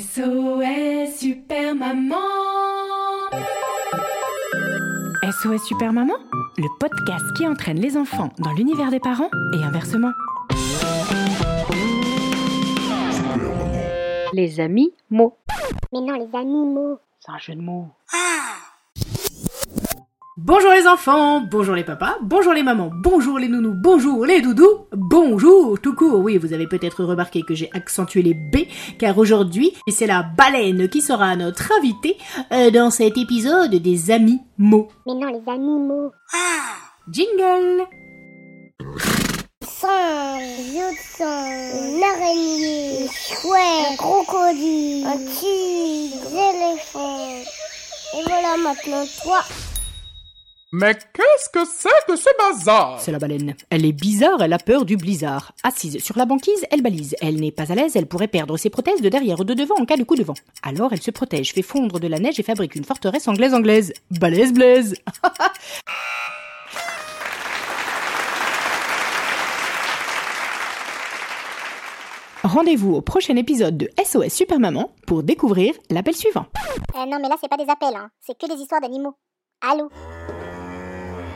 SOS Super Maman SOS Super Maman, le podcast qui entraîne les enfants dans l'univers des parents et inversement. Les amis mots. Mais non, les animaux. C'est un jeu de mots. Bonjour les enfants, bonjour les papas, bonjour les mamans, bonjour les nounous, bonjour les doudous, bonjour tout court. Oui, vous avez peut-être remarqué que j'ai accentué les B, car aujourd'hui, c'est la baleine qui sera notre invitée euh, dans cet épisode des amis mots. Mais non, les animaux. Jingle de singe, une araignée, chouette, un crocodile, un tigre, des éléphants. Et voilà maintenant toi. Mais qu'est-ce que c'est que ce bazar? C'est la baleine. Elle est bizarre, elle a peur du blizzard. Assise sur la banquise, elle balise. Elle n'est pas à l'aise, elle pourrait perdre ses prothèses de derrière ou de devant en cas de coup de vent. Alors elle se protège, fait fondre de la neige et fabrique une forteresse anglaise anglaise. Balèze blaise Rendez-vous au prochain épisode de SOS Super Maman pour découvrir l'appel suivant. Euh, non, mais là, c'est pas des appels, hein. C'est que des histoires d'animaux. Allô?